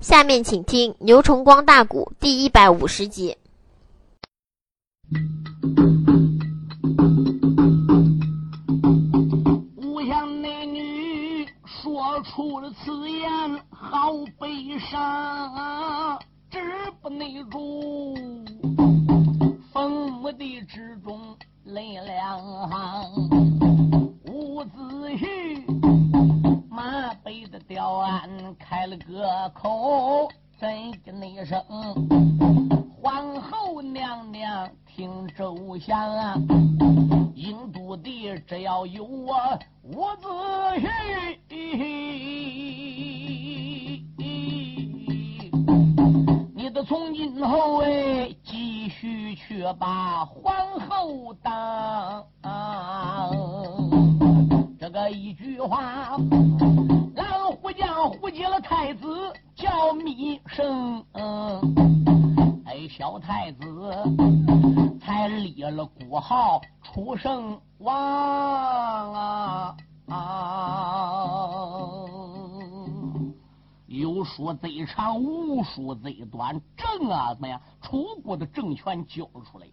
下面请听牛崇光大鼓第一百五十集。无相那女说出了此言，好悲伤，止不内住，风地之中泪两行。伍子胥背的吊鞍开了个口，怎的那声？皇后娘娘听周详啊！印度的只要有我伍子胥，你得从今后哎继续去把皇后当。这个一句话，将胡接了太子叫密生。哎，小太子才立了国号出圣王啊！有说贼长，无说贼短，正啊怎么样？楚国的政权交出来，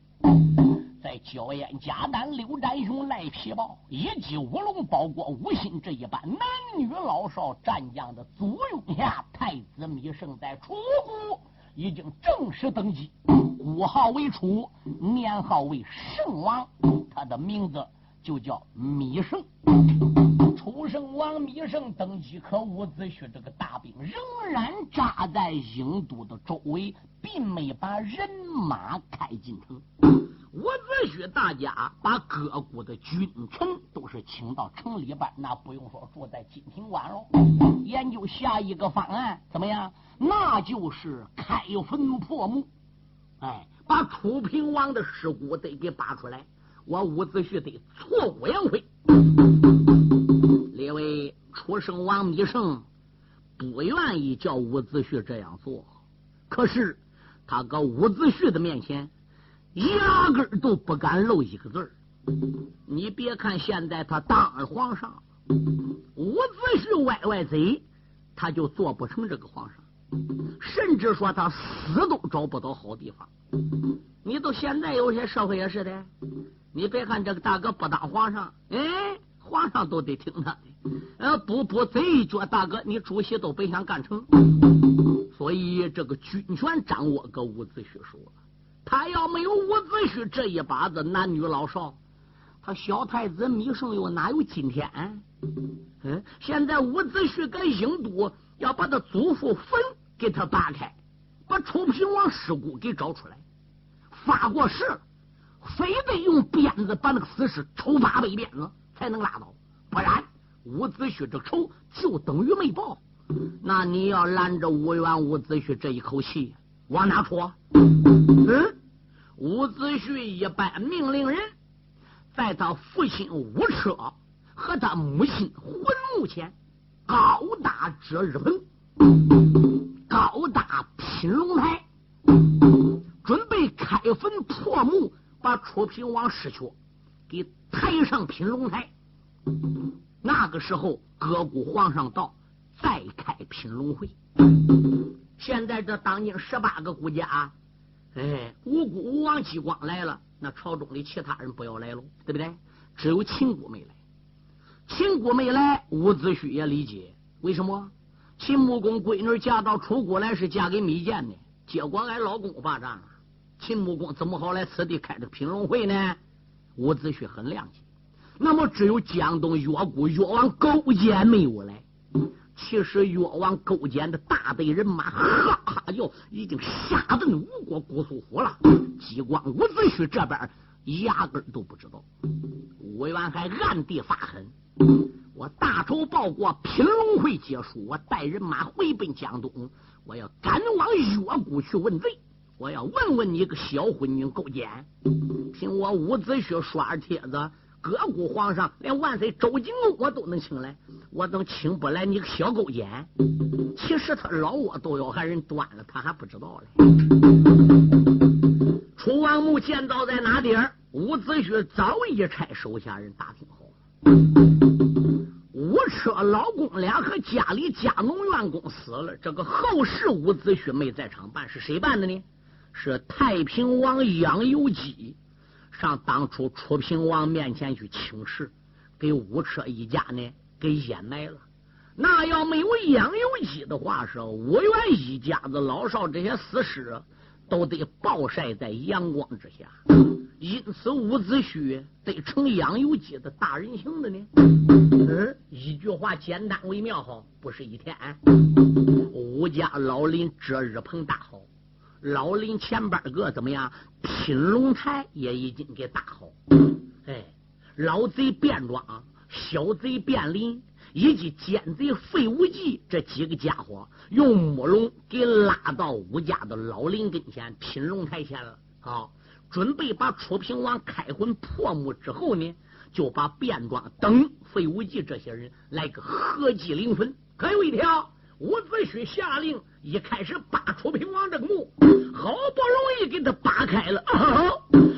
在焦烟、贾丹、刘占雄、赖皮豹以及五龙包裹吴心这一班男女老少战将的簇拥下，太子芈胜在楚国。已经正式登基，国号为楚，年号为圣王，他的名字就叫芈胜。楚圣王芈胜登基，可伍子胥这个大兵仍然扎在郢都的周围，并没把人马开进城。伍子胥大家把各国的君臣都是请到城里边，那不用说住在金庭关喽。研究下一个方案，怎么样？那就是开坟破墓，哎，把楚平王的尸骨得给扒出来。我伍子胥得挫骨扬灰。列位，楚圣王米胜不愿意叫伍子胥这样做，可是他搁伍子胥的面前，压根都不敢露一个字儿。你别看现在他当了皇上，伍子胥歪歪嘴，他就做不成这个皇上。甚至说他死都找不到好地方。你到现在有些社会也是的，你别看这个大哥不当皇上，哎，皇上都得听他的。呃，不不，这一脚大哥，你主席都别想干成。所以这个军权掌握搁伍子胥手了。他要没有伍子胥这一把子男女老少，他小太子芈胜又哪有今天？嗯，现在伍子胥跟郢都。要把他祖父坟给他扒开，把楚平王尸骨给找出来，发过誓，非得用鞭子把那个死尸抽八百鞭子才能拉倒，不然伍子胥这仇就等于没报。那你要拦着吴元伍子胥这一口气往哪戳？嗯，伍子胥一般命令人，在他父亲吴车和他母亲魂墓前。高大遮日棚，高大拼龙台，准备开坟破墓，把楚平王尸壳给抬上拼龙台。那个时候，各国皇上到，再开拼龙会。现在这当今十八个国家，哎，五国吴王姬光来了，那朝中的其他人不要来了，对不对？只有秦国没来。秦国没来，伍子胥也理解为什么？秦穆公闺女嫁到楚国来是嫁给芈建的，结果俺老公霸占了。秦穆公怎么好来此地开这品龙会呢？伍子胥很谅解。那么只有江东越国越王勾践没有来。其实越王勾践的大队人马哈哈叫，已经杀奔吴国姑苏府了。激光伍子胥这边压根都不知道。吴元还暗地发狠。我大仇报国，品龙会结束，我带人马回奔江东，我要赶往越国去问罪。我要问问你个小昏君勾践，凭我伍子胥刷帖子，各国皇上连万岁周景公我都能请来，我能请不来你个小勾践？其实他老窝都要喊人端了，他还不知道嘞。楚王墓建造在哪地儿？伍子胥早已差手下人打听好。吴车老公俩和家里家农员工死了，这个后事伍子胥没在场办，是谁办的呢？是太平王杨由基上当初楚平王面前去请示，给武车一家呢给掩埋了。那要没有杨有基的话，是武元一家子老少这些死尸都得暴晒在阳光之下。因此，伍子胥得成杨有基的大人情的呢。嗯，一句话简单为妙哈，不是一天。武家老林遮日棚大好，老林前边个怎么样？品龙台也已经给搭好。哎，老贼卞庄、小贼卞林以及奸贼费无忌这几个家伙，用木龙给拉到武家的老林跟前，品龙台前了。好。准备把楚平王开魂破墓之后呢，就把卞庄等费无忌这些人来个合祭灵魂。可有一条，伍子胥下令一开始扒楚平王这个墓，好不容易给他扒开了，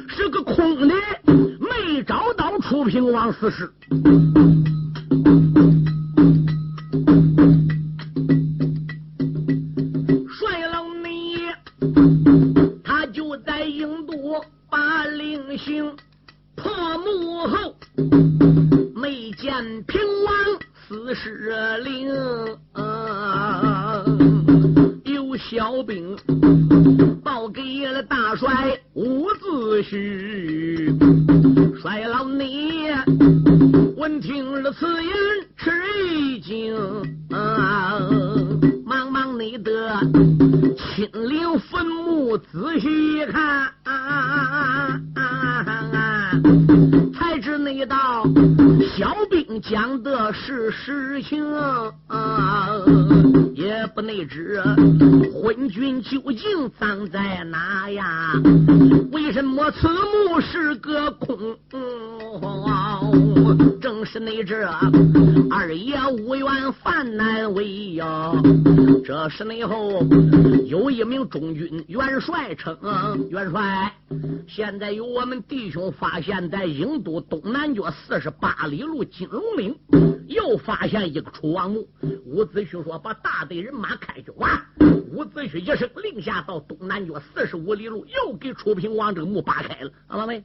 是个空的，没找到楚平王死尸。你看啊啊啊啊啊啊，才知那一道。讲的是实情，啊、也不内知昏君究竟葬在哪呀？为什么此墓是个空？正是内这二爷无缘犯难为呀。这时内后有一名中军元帅称元帅，现在有我们弟兄发现，在郢都东南角四十八里路金龙。岭，又发现一个楚王墓。伍子胥说：“把大队人马开去挖。”伍子胥一声令下，到东南角四十五里路，又给楚平王这个墓扒开了。看到没？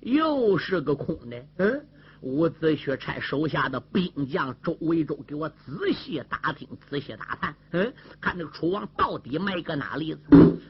又是个空的。嗯。伍子胥差手下的兵将周围周给我仔细打听、仔细打探，嗯，看这个楚王到底埋搁哪里？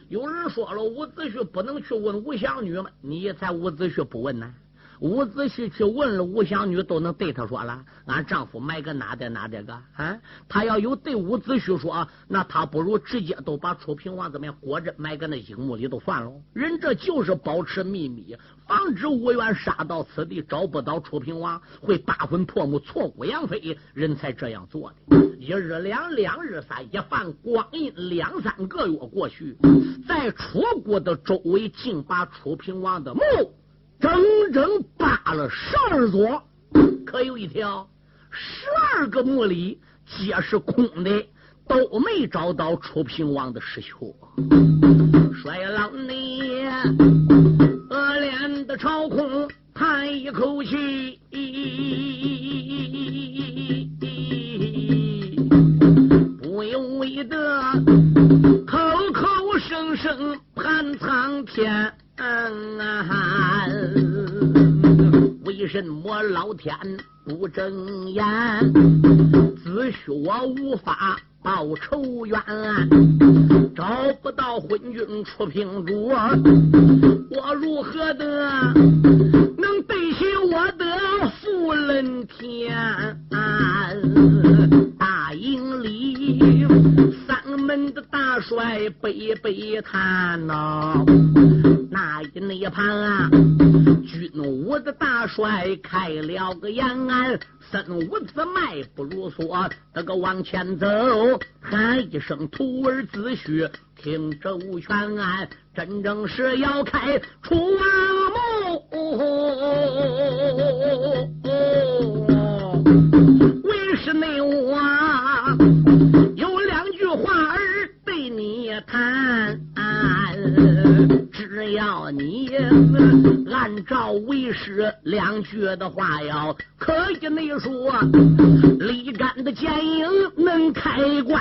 有人说了，伍子胥不能去问吴祥女吗？你猜伍子胥不问呢？伍子胥去问了吴祥女，都能对他说了：“俺丈夫埋个哪的哪的个啊？”他要有对伍子胥说，那他不如直接都把楚平王怎么样裹着埋搁那阴墓里都算了。人这就是保持秘密，防止吴元杀到此地找不到楚平王，会大魂破墓、挫骨扬飞，人才这样做的。一日两，两日三，一犯光阴两三个月过去，在楚国的周围，竟把楚平王的墓。整整扒了十二座，可有一条，十二个墓里皆是空的，都没找到楚平王的尸躯。衰老你恶脸的朝空叹一口气，不由为得口口声声盼苍天。我老天不睁眼？只许我无法报仇冤，找不到昏君出平主，我如何的能对起我的父人天？大营里三门的大帅悲悲叹呐。那一那旁啊，军武的大帅开了个延安，三五子迈不如说，那个往前走，喊一声徒儿子婿，听周全，真正是要开出王墓，你按照为师两句的话要可以内说，李干的剑影能开关。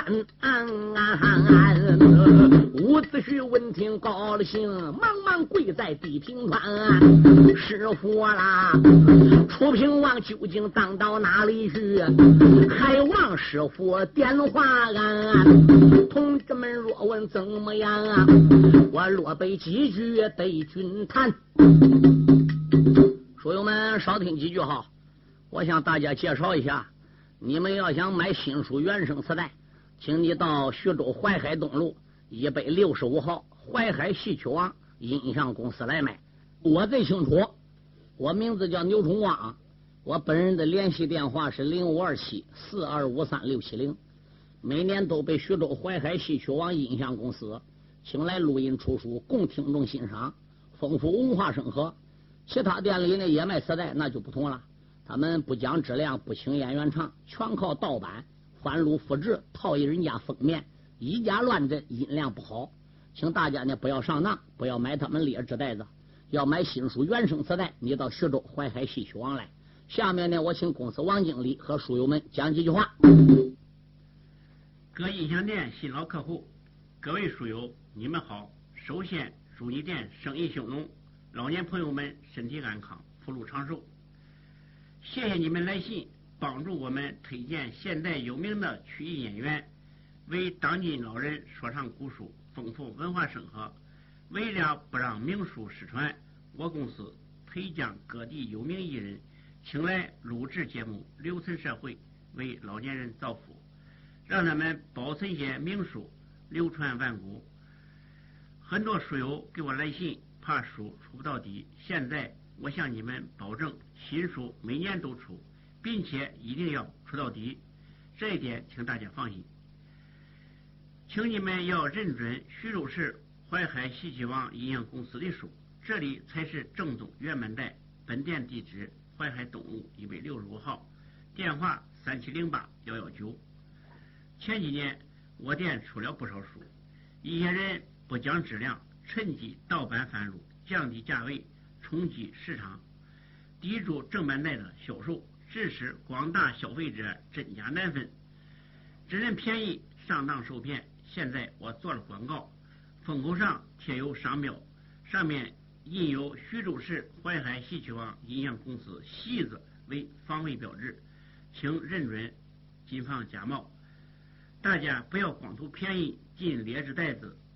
伍子胥闻听高了兴，忙忙跪在地平川。师傅啦，楚平王究竟当到哪里去？还望师傅电话俺。同志们若问怎么样啊？我落背几句对君谈。书友们少听几句哈，我向大家介绍一下，你们要想买新书原声磁带，请你到徐州淮海东路一百六十五号淮海戏曲王音像公司来买。我最清楚，我名字叫牛崇光，我本人的联系电话是零五二七四二五三六七零。每年都被徐州淮海戏曲王音像公司请来录音出书，供听众欣赏，丰富文化生活。其他店里呢也卖磁带，那就不同了。他们不讲质量，不请演员唱，全靠盗版、翻录、复制，套人家封面，以假乱真，音量不好。请大家呢不要上当，不要买他们劣质袋子。要买新书原声磁带，你到徐州淮海戏曲王来。下面呢，我请公司王经理和书友们讲几句话。各音响店新老客户，各位书友，你们好！首先祝你店生意兴隆，老年朋友们身体安康，福禄长寿。谢谢你们来信，帮助我们推荐现代有名的曲艺演员，为当今老人说唱古书，丰富文化生活。为了不让名书失传，我公司推将各地有名艺人请来录制节目，留存社会，为老年人造福。让他们保存些名书，流传万古。很多书友给我来信，怕书出不到底。现在我向你们保证，新书每年都出，并且一定要出到底。这一点，请大家放心。请你们要认准徐州市淮海戏曲王音像公司的书，这里才是正宗原版带。本店地址：淮海东路一百六十五号，电话：三七零八幺幺九。前几年，我店出了不少书，一些人不讲质量，趁机盗版贩入，降低价位，冲击市场，抵住正版带的销售，致使广大消费者真假难分，只认便宜，上当受骗。现在我做了广告，封口上贴有商标，上面印有徐州市淮海戏曲王音像公司“戏”字为防伪标志，请认准，谨防假冒。大家不要光图便宜进劣质袋子，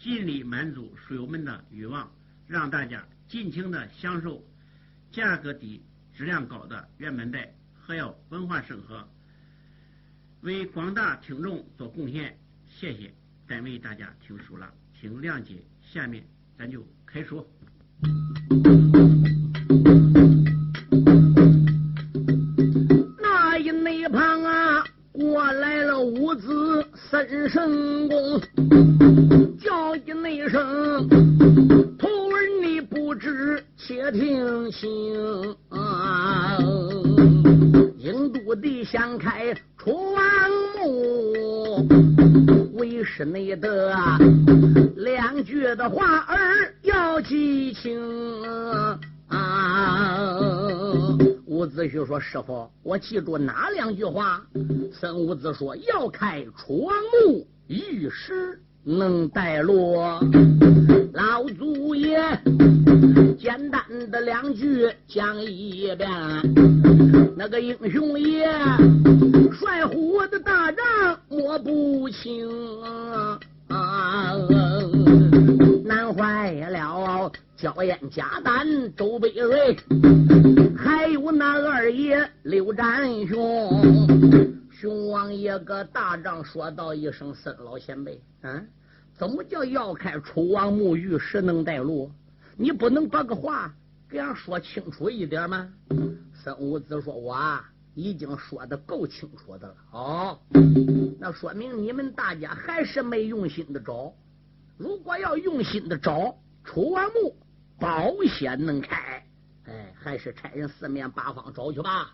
尽力满足书友们的欲望，让大家尽情的享受价格低、质量高的原版带，还要文化生活，为广大听众做贡献。谢谢，单为大家听书了，请谅解。下面咱就开说。那一那旁啊，过来了五子。三圣公，：“师傅，我记住哪两句话？”孙武子说：“要开楚王墓，玉石能带落。”老祖爷简单的两句讲一遍。那个英雄爷帅虎的大仗摸不清，难坏了。焦艳、贾丹、周北瑞，还有那二爷刘占雄。熊王爷个大帐说道一声：“孙老前辈，嗯，怎么叫要开楚王墓玉石能带路？你不能把个话给俺说清楚一点吗？孙武子说：“我，已经说的够清楚的了。哦，那说明你们大家还是没用心的找。如果要用心的找，楚王墓保险能开。哎，还是差人四面八方找去吧。”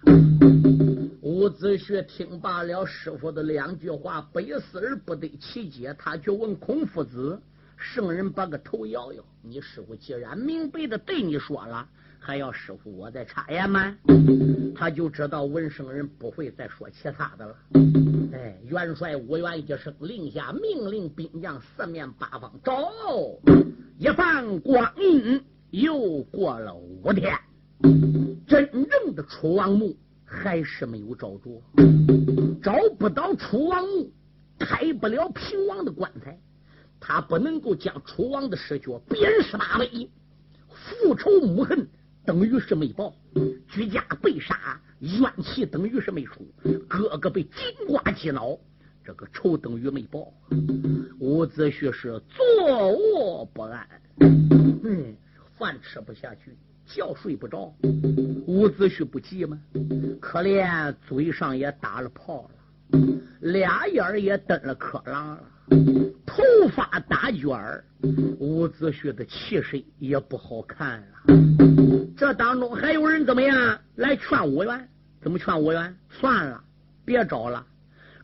伍子胥听罢了师傅的两句话，百思而不得其解。他却问孔夫子：“圣人把个头摇摇，你师傅既然明白的对你说了，还要师傅我再插言吗？”他就知道文圣人不会再说其他的了。哎，元帅吴元一声令下，命令兵将四面八方找。一番光阴又过了五天，真正的楚王墓。还是没有找着，找不到楚王墓，开不了平王的棺材，他不能够将楚王的尸脚鞭尸八百，复仇母恨等于是没报，居家被杀，怨气等于是没出，哥哥被金瓜击脑，这个仇等于没报。伍子胥是坐卧不安，嗯，饭吃不下去。觉睡不着，伍子胥不急吗？可怜嘴上也打了泡了，俩眼也瞪了颗狼了，头发打卷儿，伍子胥的气势也不好看了。这当中还有人怎么样来劝伍员？怎么劝伍员？算了，别找了，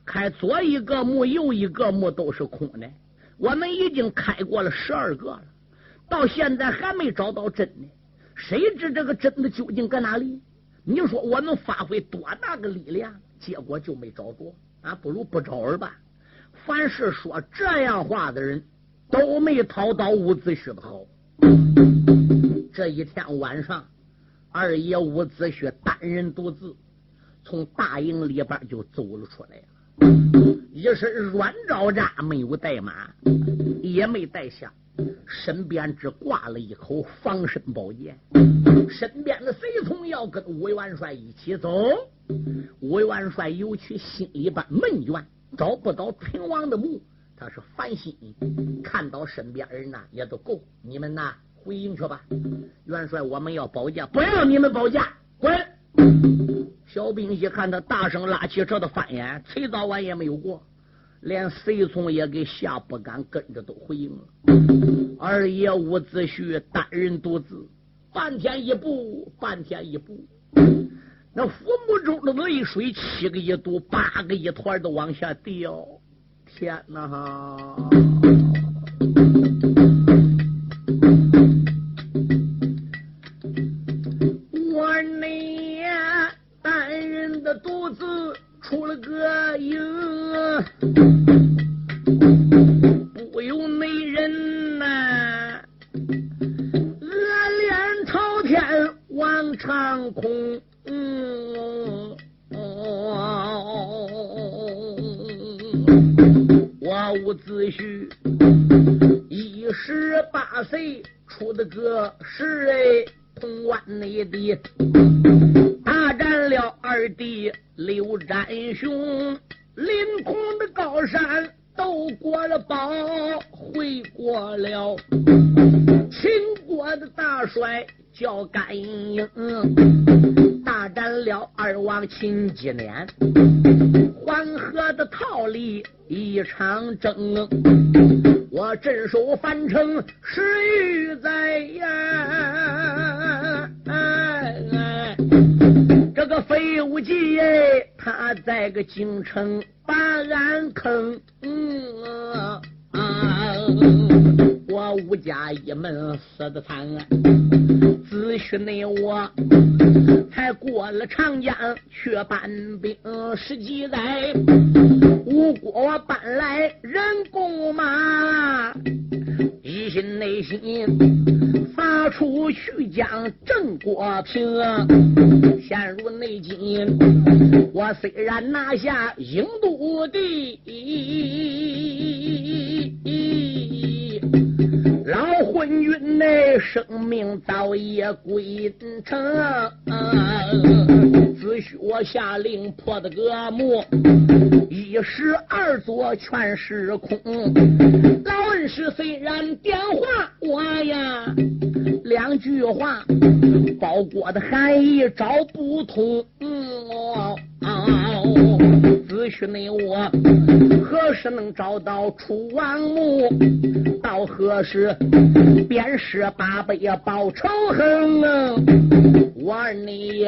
开左一个墓，右一个墓都是空的。我们已经开过了十二个了，到现在还没找到真呢。谁知这个真的究竟搁哪里？你说我能发挥多大个力量？结果就没找着啊！不如不找儿吧。凡是说这样话的人，都没讨到伍子胥的好。这一天晚上，二爷伍子胥单人独自从大营里边就走了出来了，一身软招扎，没有带马，也没带下。身边只挂了一口防身宝剑，身边的随从要跟吴元帅一起走。吴元帅尤其心里边闷怨，找不到平王的墓，他是烦心。看到身边人呐，也都够。你们呐，回营去吧。元帅，我们要保驾，不要你们保驾，滚！小兵一看他大声拉起车的翻眼，谁早晚也没有过。连随从也给吓不敢跟着都回应了。二爷伍子胥单人独自，半天一步，半天一步，那抚目中的泪水七个一堵，八个一团的往下掉。天哪！内我。才过了长江，却搬兵十几载，吴国搬来人工马，一心内心发出去将郑国平。陷入内境，我虽然拿下郢都地。老昏君内生命早已归尘，只需我下令破的个墓，一石二座全是空。老恩师虽然电话我呀，两句话，包裹的含义找不通。哦，子虚你我何时能找到楚王墓？到何时便是八辈报仇恨？我儿你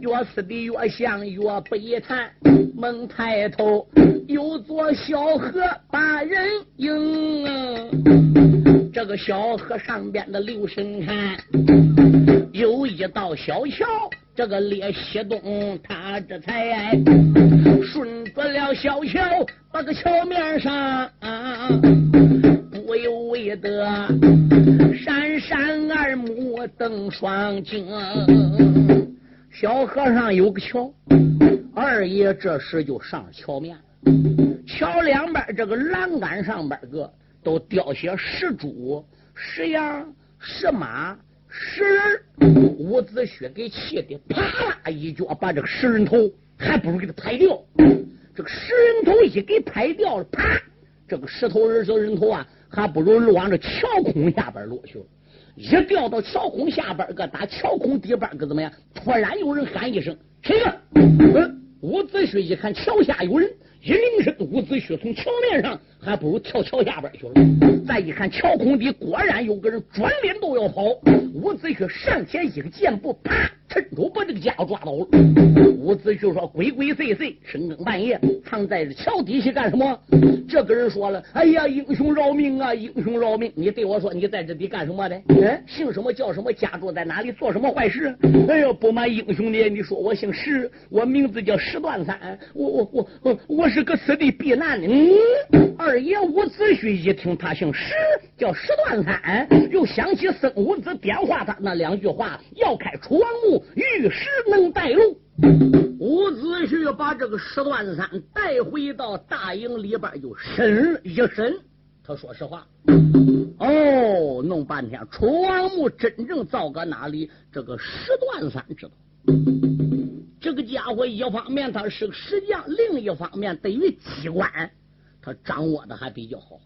越思的越想越悲叹，猛抬头有座小河把人迎，这个小河上边的留神看，有一道小桥。这个列西东，他这才顺着了小桥，把个桥面上啊不由为得闪闪二目瞪双睛。小河上有个桥，二爷这时就上桥面，桥两边这个栏杆上边个都雕些石猪、石羊、石马。石人，伍子胥给气的，啪啦一脚把这个石人头还不如给他拍掉。这个石人头一给拍掉了，啪，这个石头人小人头啊，还不如落往这桥空下边落去了。一掉到桥空下边个，打桥空底边个怎么样？突然有人喊一声：“谁呀？”伍子胥一看桥下有人。一铃声，伍子胥从桥面上还不如跳桥下边去了。再一看桥空底，果然有个人转脸都要跑。伍子胥上前一个箭步，啪，趁手把这个家伙抓到了。伍子胥说：“鬼鬼祟祟，深更半夜藏在这桥底下干什么？”这个人说了：“哎呀，英雄饶命啊，英雄饶命！你对我说，你在这里干什么的？嗯，姓什么叫什么？家住在哪里？做什么坏事？哎呦，不瞒英雄的，你说我姓石，我名字叫石断三，我我我我我是。”是个此地避难的。嗯，二爷伍子胥一听他姓石，叫石断三，又想起孙武子点化他那两句话，要开楚王墓，玉石能带路。伍子胥把这个石断三带回到大营里边，就审一审。他说实话，哦，弄半天楚王墓真正造搁哪里？这个石断三知道。这个家伙一方面他是个石匠，另一方面对于机关他掌握的还比较好。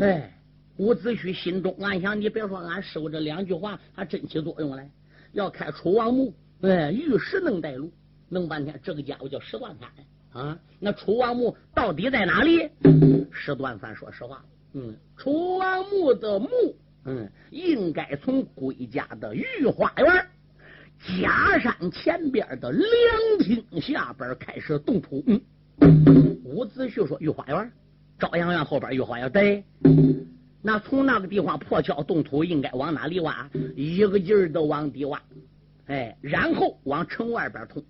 哎，伍子胥心中暗想：你别说，俺师傅这两句话还真起作用来。要开楚王墓，哎，玉石能带路。弄半天，这个家伙叫石断三啊。那楚王墓到底在哪里？石断三说实话，嗯，楚王墓的墓，嗯，应该从归家的御花园。假山前边的凉亭下边开始动土。嗯，伍子胥说：“御花园，朝阳院后边御花园。对，那从那个地方破桥动土，应该往哪里挖？一个劲儿的往底挖。哎，然后往城外边通，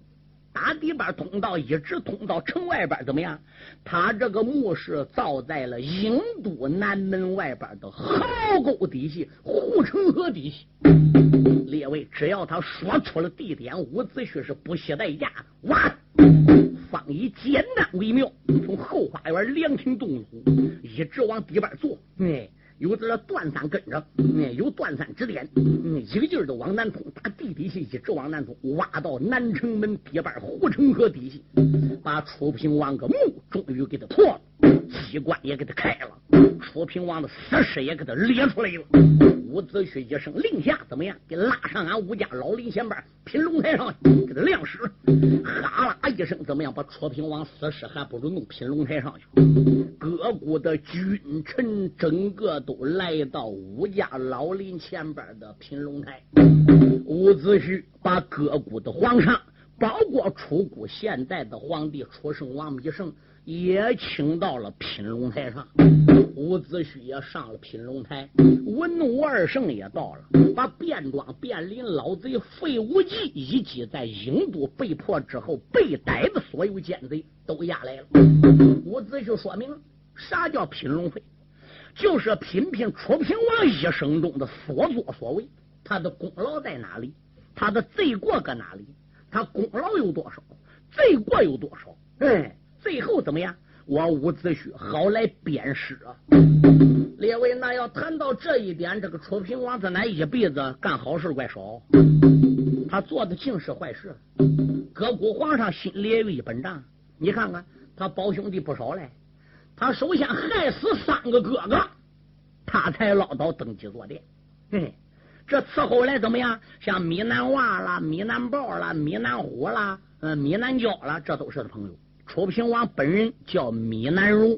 打底边通道，一直通到城外边，怎么样？他这个墓是造在了郢都南门外边的壕沟底下，护城河底下。”列位，只要他说出了地点，伍子胥是不惜代价挖。方以简单为妙，从后花园凉亭洞府一直往底边坐。哎。有这断三跟着，哎，有断三指点，嗯，一个劲儿的往南通，打地底下一直往南通，挖到南城门底板护城河底下，把楚平王个墓终于给他破了，机关也给他开了，楚平王的死尸也给他列出来了。伍子胥一声令下，怎么样？给拉上俺吴家老林前边品龙台上，给他亮尸。哈啦一声，怎么样？把楚平王死尸还不如弄品龙台上去。各国的君臣整个。都来到吴家老林前边的品龙台，伍子胥把各国的皇上，包括楚国现在的皇帝楚圣王芈胜，也请到了品龙台上。伍子胥也上了品龙台，文武二圣也到了，把卞庄、卞林老贼费无忌以及在郢都被迫之后被逮的所有奸贼都押来了。伍子胥说明啥叫品龙会。就是品品楚平王一生中的所作所为，他的功劳在哪里？他的罪过搁哪里？他功劳有多少？罪过有多少？哎，最后怎么样？我伍子胥好来鞭尸啊！列位，那要谈到这一点，这个楚平王他那一辈子干好事怪少，他做的尽是坏事。各国皇上心里也有一本账，你看看他保兄弟不少嘞。他首先害死三个哥哥，他才捞到登基坐殿。嘿，这伺候来怎么样？像米南娃啦、米南豹啦、米南虎啦、嗯、米南蛟啦，这都是他朋友。楚平王本人叫米南荣，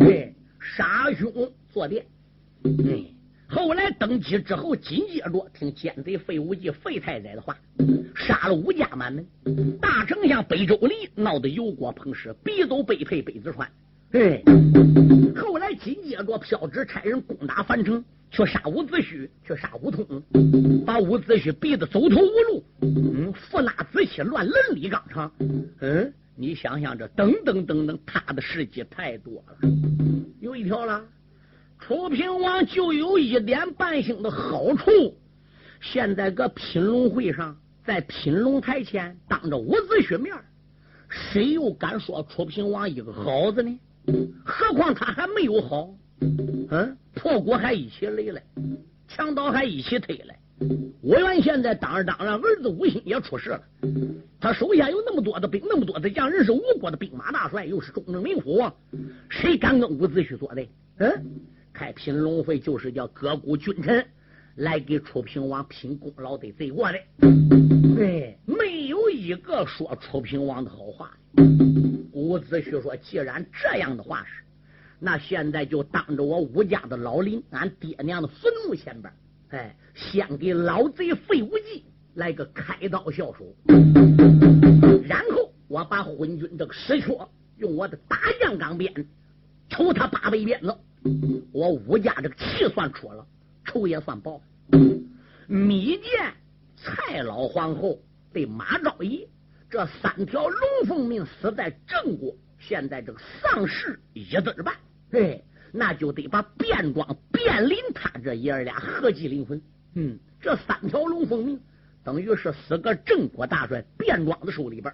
对，杀兄坐殿。嗯，后来登基之后，紧接着听奸贼费无忌、费太宰的话，杀了吴家满门。大丞相北周礼闹得油锅烹食，逼走北配北子川。哎，后来紧接着飘旨差人攻打樊城，去杀伍子胥，去杀伍通，把伍子胥逼得走投无路。嗯，扶纳子期乱伦理纲常。嗯，你想想这等等等等，他的事迹太多了。有一条了，楚平王就有一点半星的好处。现在搁品龙会上，在品龙台前当着伍子胥面，谁又敢说楚平王一个好字呢？何况他还没有好，嗯，破国还一起来了，强盗还一起推来。我原现在当着当着，儿子吴兴也出事了，他手下有那么多的兵，那么多的将，人是吴国的兵马大帅，又是中正名府，谁敢跟伍子胥作对？嗯，开品龙会就是叫各股君臣来给楚平王拼功劳的罪过的，对，一个说楚平王的好话。伍子胥说：“既然这样的话是，那现在就当着我武家的老林，俺爹娘的坟墓前边，哎，先给老贼费无忌来个开刀下手，然后我把昏君这个石缺用我的大将钢鞭抽他八百鞭子，我武家这个气算出了，仇也算报。米见蔡老皇后被马昭仪。”这三条龙凤命死在郑国，现在这个丧事也得办，哎，那就得把卞庄、卞林他这爷儿俩合计灵魂。嗯，这三条龙凤命等于是死个郑国大帅卞庄的手里边，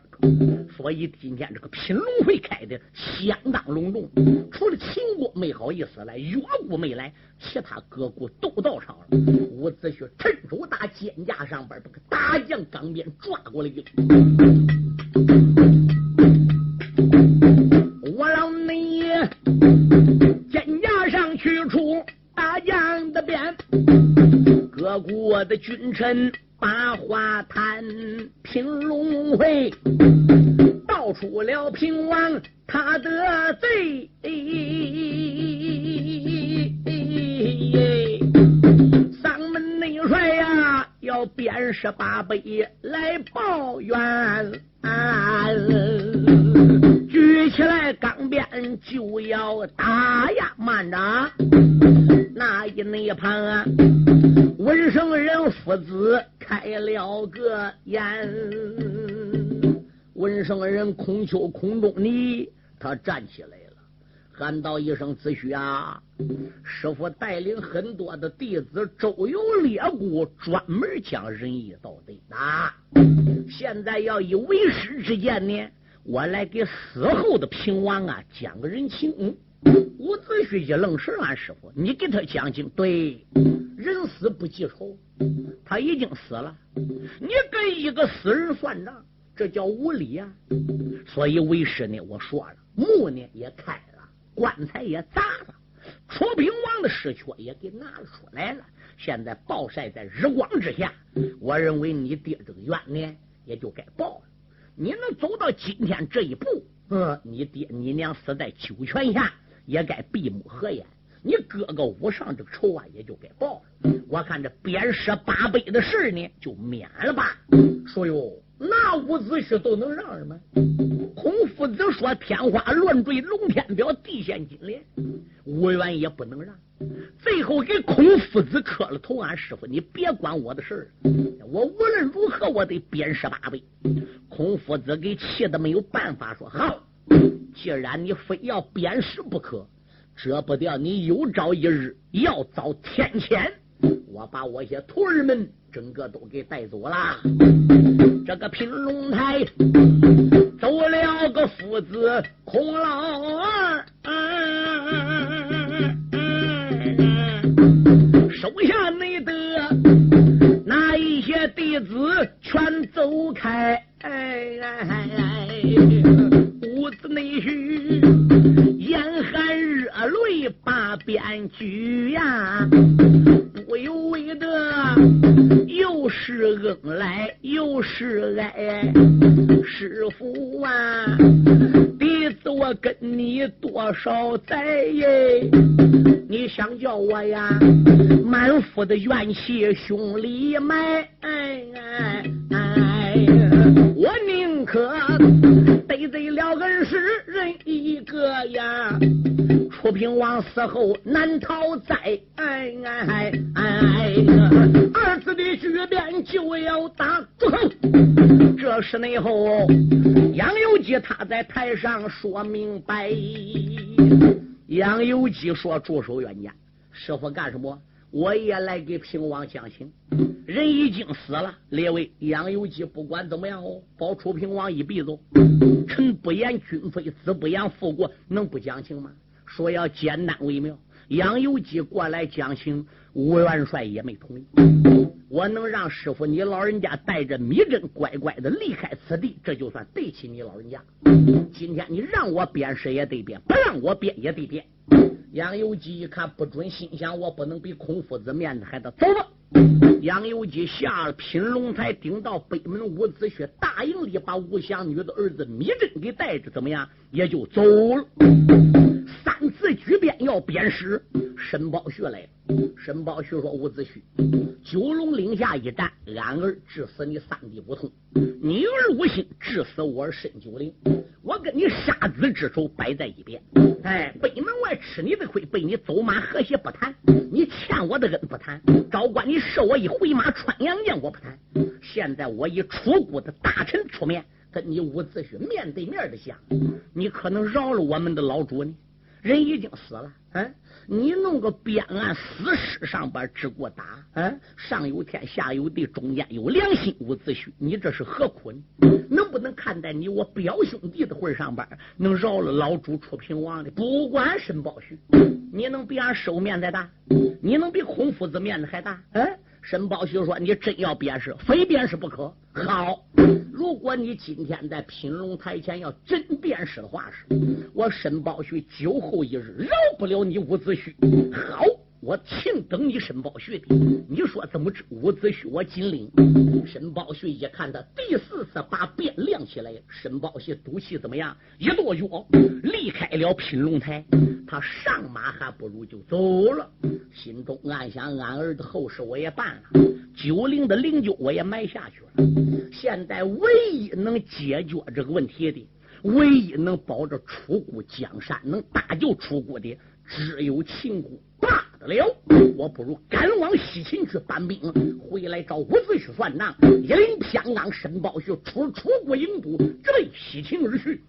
所以今天这个品龙会开的相当隆重。除了秦国没好意思来，越国没来，其他各国都到场了。伍子胥趁手打肩胛上边，把个大将钢鞭抓过来一我让你肩胛上取出大将的鞭，各国的君臣把话谈，平龙会道出了平王他的罪。三门内帅呀，要鞭十八倍来报冤。举起来钢鞭就要打呀！慢着，那一那一旁啊，文圣人父子开了个眼。文圣人孔丘、孔仲尼，他站起来了，喊道一声：“子胥啊，师傅带领很多的弟子周游列国，专门讲仁义道德啊。”现在要以为师之见呢，我来给死后的平王啊讲个人情。嗯伍子胥一愣神，俺师傅，你给他讲经，对，人死不记仇，他已经死了，你跟一个死人算账，这叫无礼啊！所以为师呢，我说了，墓呢也开了，棺材也砸了，楚平王的尸壳也给拿了出来了，现在暴晒在日光之下。我认为你爹这个冤呢。也就该报了。你能走到今天这一步，嗯，你爹你娘死在九泉下，也该闭目合眼。你哥哥武上这个仇啊，也就该报了。我看这鞭尸八辈的事呢，就免了吧。说哟，那伍子胥都能让人吗？孔夫子说天花乱坠，龙天表，地陷金莲，伍元也不能让。最后给孔夫子磕了头，俺师傅，你别管我的事儿，我无论如何我得鞭十八倍。孔夫子给气的没有办法，说好，既然你非要鞭尸不可，折不掉你有朝一日要遭天谴。我把我些徒儿们整个都给带走了。这个平龙台走了个夫子孔老二。手下内的那一些弟子全走开，哎哎哎屋子内婿眼含热泪把鞭举呀，不由为又是恩来又是爱，师傅啊，弟子我跟你多少载耶？你想叫我呀，满腹的怨气胸里埋，我宁可得罪了恩师人一个呀。楚平王死后难逃灾，哎哎哎！儿子的巨变就要打住口。这是内后杨由基他在台上说明白。杨由基说：“驻守远见，师傅干什么？我也来给平王讲情。人已经死了，列位，杨由基不管怎么样哦，保楚平王一臂子。臣不言君非，子不言父国，能不讲情吗？”说要简单为妙，杨由基过来讲情，吴元帅也没同意。我能让师傅你老人家带着密阵乖乖的离开此地，这就算对起你老人家。今天你让我鞭尸也得变，不让我变也得变。杨由基一看不准，心想我不能比孔夫子面子还得走吧。杨由基下了品龙台，顶到北门伍子胥大营里，把吴祥女的儿子密阵给带着，怎么样？也就走了。三次举鞭要鞭尸，申宝旭来了。申宝旭说：“伍子胥，九龙岭下一战，俺儿致死你三弟不痛，你儿无心致死我儿申九龄。我跟你杀子之仇摆在一边。哎，北门外吃你的亏，被你走马河蟹不谈，你欠我的恩不谈，招官你射我一回马穿杨剑我不谈。现在我以出谷的大臣出面，跟你伍子胥面对面的讲，你可能饶了我们的老主呢。”人已经死了，嗯，你弄个鞭案死尸上边只顾打，嗯，上有天下有地，中间有良心，无子胥，你这是何苦呢？能不能看在你我表兄弟的份上边，能饶了老主楚平王的？不管申宝胥，你能比俺手面子大？你能比孔夫子面子还大？嗯。沈宝旭说：“你真要鞭尸，非鞭尸不可。好，如果你今天在品龙台前要真鞭尸的话，是我沈宝旭酒后一日饶不了你伍子胥。好。”我请等你申宝胥的，你说怎么知伍子胥我金陵？申宝胥一看他第四次把鞭亮起来，申宝胥赌气怎么样？一跺脚离开了品龙台，他上马还不如就走了。心中暗想：俺儿的后事我也办了，九陵的灵柩我也埋下去了。现在唯一能解决这个问题的，唯一能保着出谷江山，能搭救出谷的，只有秦国。得了，我不如赶往西秦去搬兵，回来找伍子胥算账。一领偏刚，申宝胥出出国营都，直奔西秦而去。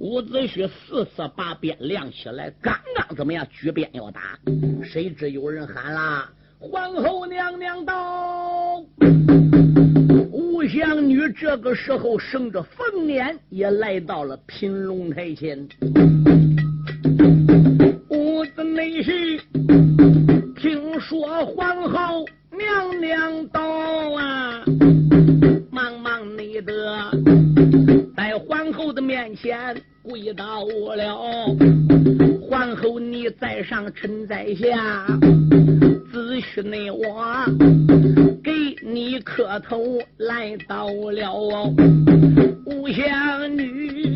伍子胥四次把鞭亮起来，刚刚怎么样举鞭要打，谁知有人喊啦：“皇后娘娘到！”吴祥女这个时候生着凤年，也来到了平龙台前。屋子内心。说皇后娘娘到啊，面前跪倒了。皇后你在上，臣在下，只许内我给你磕头来到了。吴香女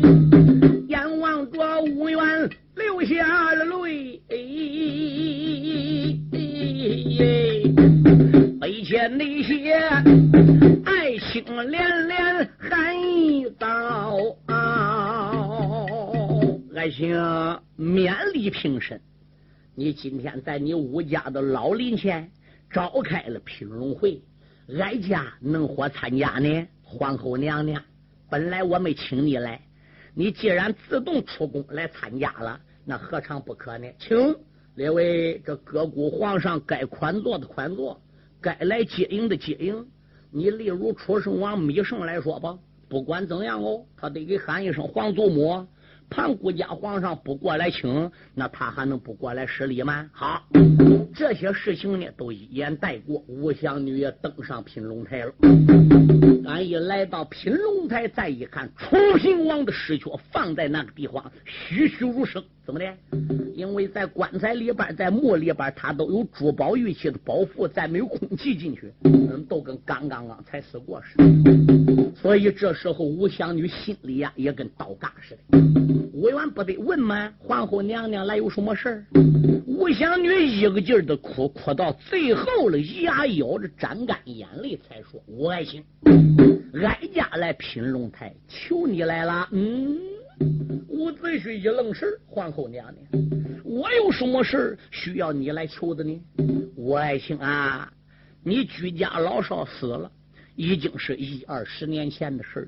眼望着吴元，流下了泪。悲切那些爱情连连喊一遭，爱卿勉力平身。你今天在你吴家的老林前召开了聘龙会，哀家能否参加呢？皇后娘娘，本来我没请你来，你既然自动出宫来参加了，那何尝不可呢？请。列位，这各国皇上该宽坐的宽坐，该来接应的接应。你例如出生王米生来说吧，不管怎样哦，他得给喊一声皇祖母。盘古家皇上不过来请，那他还能不过来施礼吗？好，这些事情呢，都一言带过。吴香女也登上品龙台了。俺一来到品龙台，再一看，楚平王的尸壳放在那个地方，栩栩如生。怎么的？因为在棺材里边，在墓里边，他都有珠宝玉器的保护，再没有空气进去，嗯，都跟刚刚刚才死过似的。所以这时候，吴香女心里呀，也跟刀嘎似的。吴元不得问吗？皇后娘娘来有什么事儿？吴香女一个劲儿的哭，哭到最后了，牙咬着，沾干眼泪，才说：“吴爱卿，哀家来品龙台，求你来了。”嗯。伍子胥一愣神皇后娘娘，我有什么事需要你来求的呢？我爱卿啊，你居家老少死了，已经是一二十年前的事了。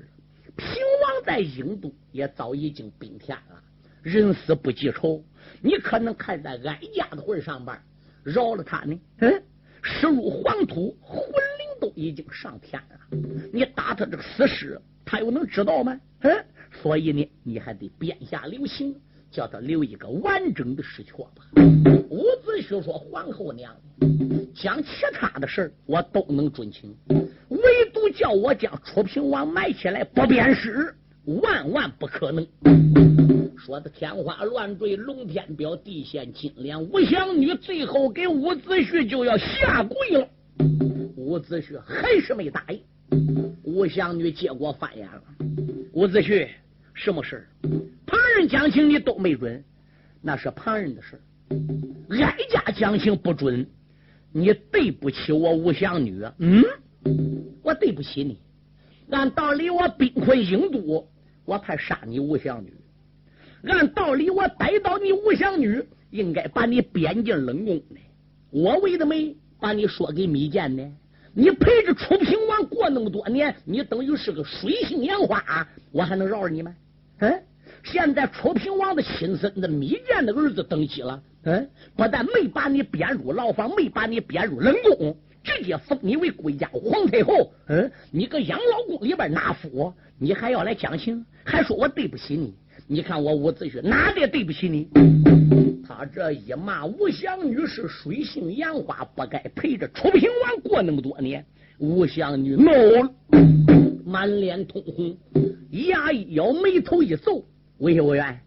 平王在郢都也早已经兵天了，人死不记仇，你可能看在哀家的份上边饶了他呢？嗯，尸入黄土，魂灵都已经上天了，你打他这个死尸，他又能知道吗？嗯。所以呢，你还得鞭下留情，叫他留一个完整的尸壳吧。伍子胥说：“皇后娘娘，讲其他的事我都能准情，唯独叫我将楚平王埋起来不鞭尸，万万不可能。”说的天花乱坠，龙天表，地陷金莲，吴祥女最后给伍子胥就要下跪了。伍子胥还是没答应。吴祥女结果翻眼了，伍子胥。什么事旁人讲情你都没准，那是旁人的事哀家讲情不准，你对不起我吴祥女。嗯，我对不起你。按道理我兵困郢都，我怕杀你吴祥女。按道理我逮到你吴祥女，应该把你贬进冷宫的。我为的没把你说给密见呢？你陪着楚平王过那么多年，你等于是个水性杨花，我还能饶了你吗？嗯，现在楚平王的亲孙子米建的儿子登基了。嗯，不但没把你贬入牢房，没把你贬入冷宫，直接封你为国家皇太后。嗯，你个养老宫里边纳福，你还要来讲情，还说我对不起你？你看我伍子胥哪里对不起你？他这一骂吴祥女是水性杨花，不该陪着楚平王过那么多年。吴祥女怒了。满脸通红，牙一咬，眉头一皱。魏无元，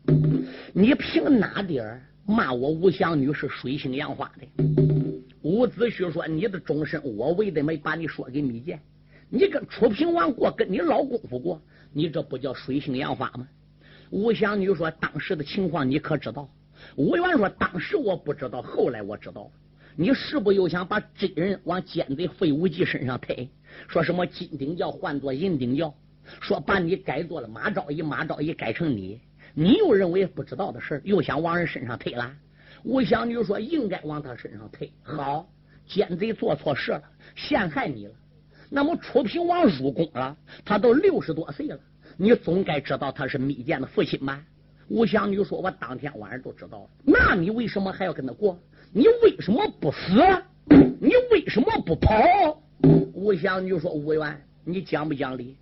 你凭哪点骂我吴祥女是水性杨花的？伍子胥说：“你的终身，我为的没把你说给密见。你跟楚平王过，跟你老公夫过，你这不叫水性杨花吗？”吴祥女说：“当时的情况你可知道？”吴元说：“当时我不知道，后来我知道。你是不又想把真人往奸贼费无忌身上推？”说什么金顶教换做银顶教，说把你改做了马昭仪，马昭仪改成你，你又认为不知道的事又想往人身上推了。吴祥女说应该往他身上推。好，奸贼做错事了，陷害你了。那么楚平王入宫了，他都六十多岁了，你总该知道他是密建的父亲吧？吴祥女说：“我当天晚上都知道了。那你为什么还要跟他过？你为什么不死？你为什么不跑？”吴祥就说：“吴元，你讲不讲理？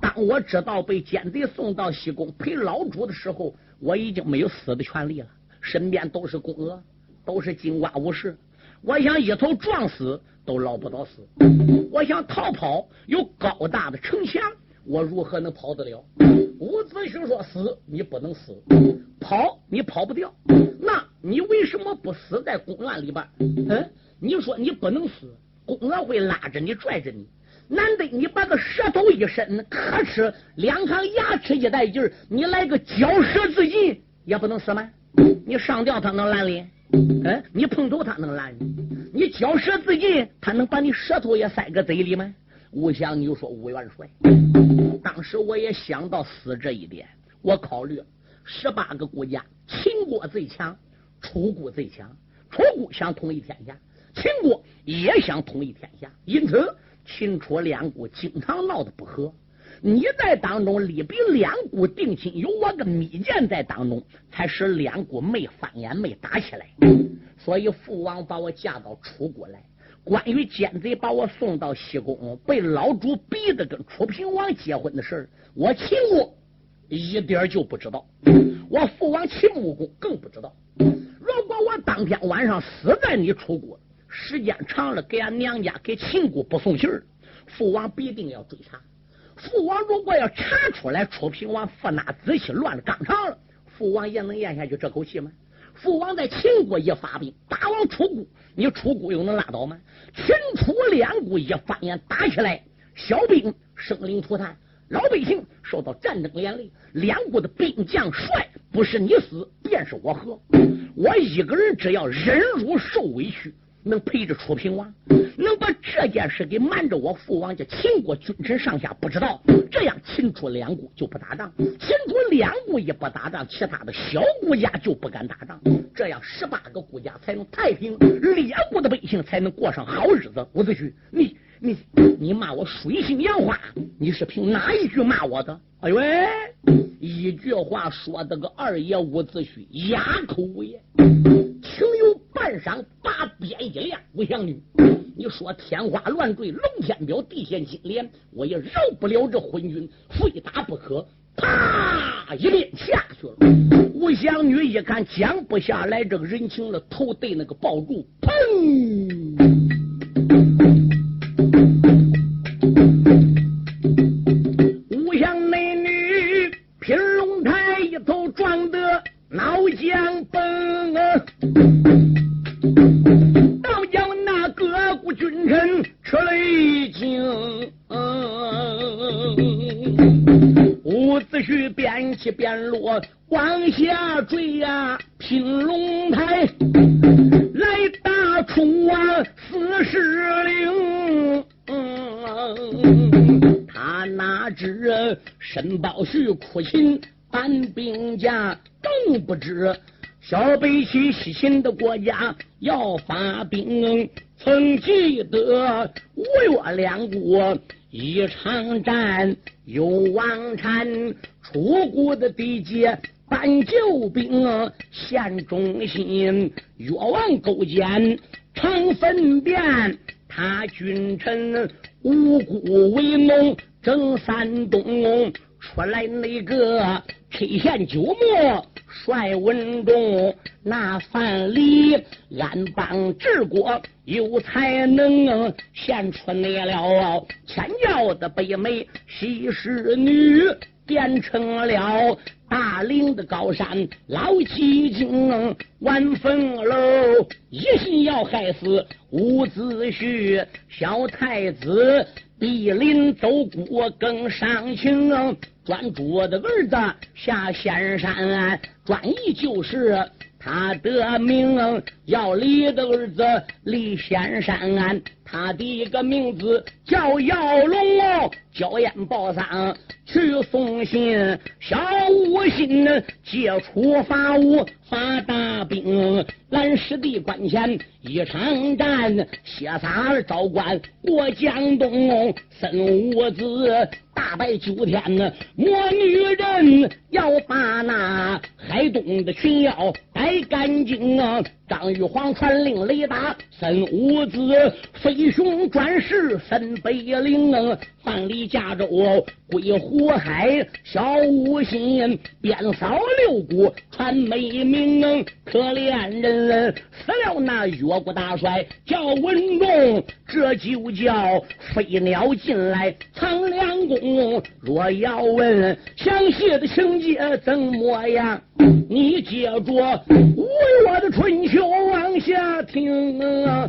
当我知道被奸贼送到西宫陪老主的时候，我已经没有死的权利了。身边都是宫娥，都是金瓜武士，我想一头撞死都捞不到死。我想逃跑，有高大的城墙，我如何能跑得了？”伍子胥说：“死，你不能死；跑，你跑不掉。那你为什么不死在宫院里边？嗯，你说你不能死。”宫娥会拉着你拽着你，难得你把个舌头一伸，可吃两行牙齿一带劲儿，你来个嚼舌自尽也不能死吗？你上吊他能拦你？嗯，你碰头他能拦你？你嚼舌自尽，他能把你舌头也塞个嘴里吗？吴祥你说吴元帅，当时我也想到死这一点，我考虑十八个国家，秦国最强，楚国最强，楚国想统一天下。秦国也想统一天下，因此秦楚两国经常闹得不和。你在当中力比两国定亲，有我跟密建在当中，才使两国没翻眼、没打起来。所以父王把我嫁到楚国来，关于奸贼把我送到西宫，被老主逼得跟楚平王结婚的事我秦国一点就不知道，我父王秦穆公更不知道。如果我当天晚上死在你楚国，时间长了，给俺娘家给秦国不送信儿，父王必定要追查。父王如果要查出来楚平王父纳子妻乱了纲常了，父王也能咽下去这口气吗？父王在秦国一发兵，打往楚国，你楚国又能拉倒吗？秦楚两国一翻眼打起来，小兵生灵涂炭，老百姓受到战争连累，两国的兵将帅不是你死便是我活。我一个人只要忍辱受委屈，能陪着楚平王，能把这件事给瞒着我父王叫秦国君臣上下不知道，这样秦楚两国就不打仗。秦楚两国一不打仗，其他的小国家就不敢打仗，这样十八个国家才能太平，列国的百姓才能过上好日子。伍子胥，你你你骂我水性杨花，你是凭哪一句骂我的？哎呦喂，一句话说的个二爷伍子胥哑口无言。情有半晌，把鞭一亮，吴祥女，你说天花乱坠，龙天彪，地陷金莲，我也饶不了这昏君，非打不可。啪，一鞭下去了。吴祥女一看讲不下来这个人情了，头对那个爆竹，砰！秦的国家要发兵。曾记得吴越两国一场战有王禅，楚国的地界搬救兵，献忠心，越王勾践常分辨。他君臣五谷为农，征山东，出来那个推贤九牧，帅文忠，那范蠡安邦治国有才能，献出那了。千教的北美西施女，变成了。大岭的高山老七精，万峰楼一心要害死伍子胥，小太子逼临走过更伤情，专主的儿子下仙山，专一就是。他的名要李的儿子李仙山，他的一个名字叫姚龙哦。焦烟报丧去送信，小吴信接触法武发大兵，来师弟关前一场战，谢洒了昭关过江东，孙武子大败九天，魔女人要把那海东的群妖逮干净啊！张玉皇传令雷达，孙武子飞熊转世分北岭，范蠡驾舟归湖海，小五心鞭扫六国传美名，可怜人死了那越国大帅叫文仲，这就叫飞鸟进来藏良弓。若要问详细的情节怎么样，你接着吴越的春秋往下听啊。